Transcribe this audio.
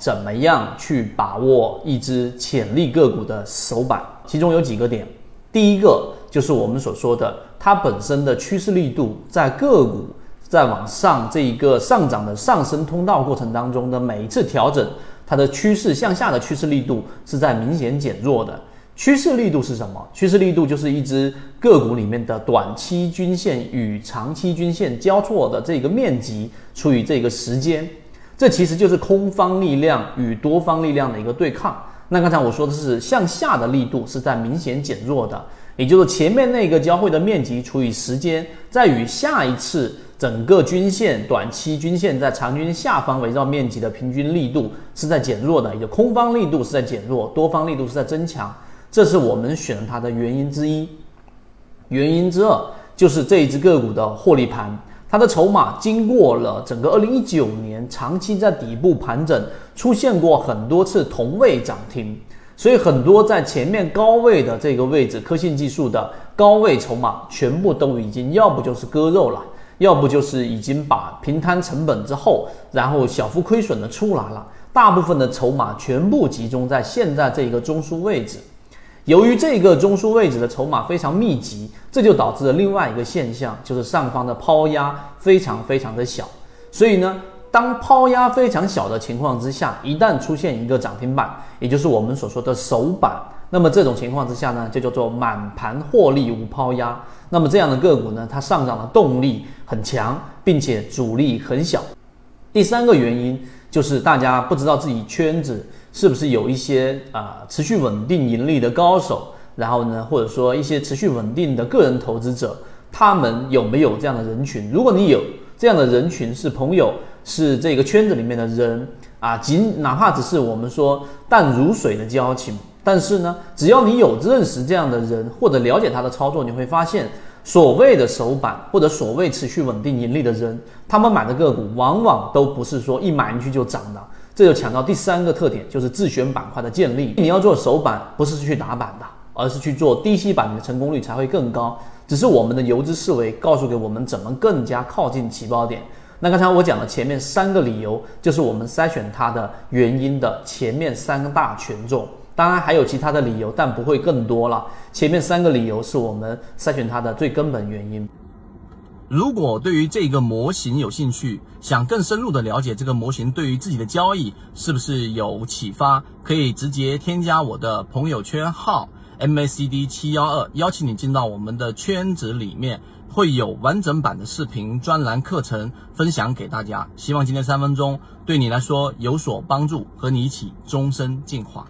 怎么样去把握一只潜力个股的首板，其中有几个点。第一个就是我们所说的，它本身的趋势力度，在个股在往上这一个上涨的上升通道过程当中的每一次调整，它的趋势向下的趋势力度是在明显减弱的。趋势力度是什么？趋势力度就是一只个股里面的短期均线与长期均线交错的这个面积除以这个时间，这其实就是空方力量与多方力量的一个对抗。那刚才我说的是向下的力度是在明显减弱的，也就是前面那个交汇的面积除以时间，在与下一次整个均线短期均线在长均下方围绕面积的平均力度是在减弱的，也就空方力度是在减弱，多方力度是在增强。这是我们选它的原因之一，原因之二就是这一只个股的获利盘，它的筹码经过了整个二零一九年长期在底部盘整，出现过很多次同位涨停，所以很多在前面高位的这个位置，科信技术的高位筹码全部都已经要不就是割肉了，要不就是已经把平摊成本之后，然后小幅亏损的出来了，大部分的筹码全部集中在现在这个中枢位置。由于这个中枢位置的筹码非常密集，这就导致了另外一个现象，就是上方的抛压非常非常的小。所以呢，当抛压非常小的情况之下，一旦出现一个涨停板，也就是我们所说的首板，那么这种情况之下呢，就叫做满盘获利无抛压。那么这样的个股呢，它上涨的动力很强，并且阻力很小。第三个原因就是大家不知道自己圈子。是不是有一些啊持续稳定盈利的高手？然后呢，或者说一些持续稳定的个人投资者，他们有没有这样的人群？如果你有这样的人群，是朋友，是这个圈子里面的人啊，仅哪怕只是我们说淡如水的交情，但是呢，只要你有认识这样的人或者了解他的操作，你会发现，所谓的首板或者所谓持续稳定盈利的人，他们买的个股往往都不是说一买进去就涨的。这就强调第三个特点，就是自选板块的建立。你要做首板，不是去打板的，而是去做低吸板，你的成功率才会更高。只是我们的游资思维告诉给我们怎么更加靠近起爆点。那刚才我讲的前面三个理由，就是我们筛选它的原因的前面三大权重。当然还有其他的理由，但不会更多了。前面三个理由是我们筛选它的最根本原因。如果对于这个模型有兴趣，想更深入的了解这个模型对于自己的交易是不是有启发，可以直接添加我的朋友圈号 MACD 七幺二，邀请你进到我们的圈子里面，会有完整版的视频专栏课程分享给大家。希望今天三分钟对你来说有所帮助，和你一起终身进化。